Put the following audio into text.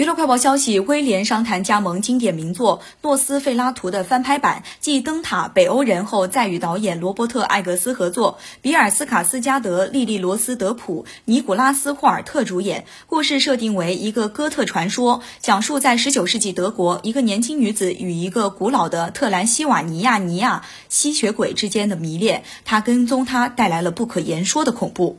娱乐快报消息：威廉商谈加盟经典名作《诺斯费拉图》的翻拍版，继《灯塔》《北欧人》后，再与导演罗伯特·艾格斯合作，比尔·斯卡斯加德、莉莉·罗斯·德普、尼古拉斯·霍尔特主演。故事设定为一个哥特传说，讲述在19世纪德国，一个年轻女子与一个古老的特兰西瓦尼亚尼亚吸血鬼之间的迷恋，他跟踪她带来了不可言说的恐怖。